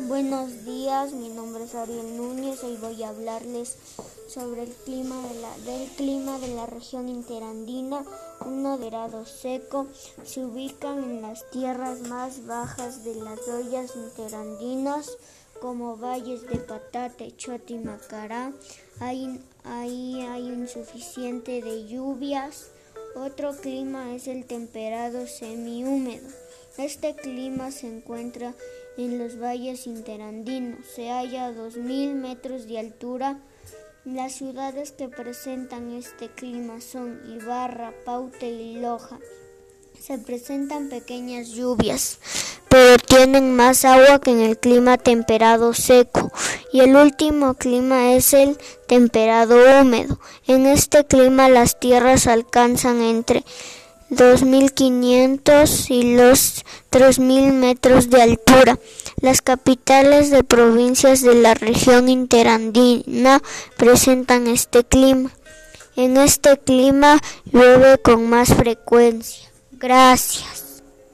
Buenos días, mi nombre es Ariel Núñez. Hoy voy a hablarles sobre el clima de la, del clima de la región interandina. Un grado seco se ubican en las tierras más bajas de las ollas interandinas como valles de Patate, Chota y Macará. Ahí hay insuficiente de lluvias. Otro clima es el temperado semihúmedo. Este clima se encuentra en los valles interandinos. Se halla a 2.000 metros de altura. Las ciudades que presentan este clima son Ibarra, Paute y Loja. Se presentan pequeñas lluvias, pero tienen más agua que en el clima temperado seco. Y el último clima es el temperado húmedo. En este clima las tierras alcanzan entre 2.500 y los 3.000 metros de altura. Las capitales de provincias de la región interandina presentan este clima. En este clima llueve con más frecuencia. Gracias.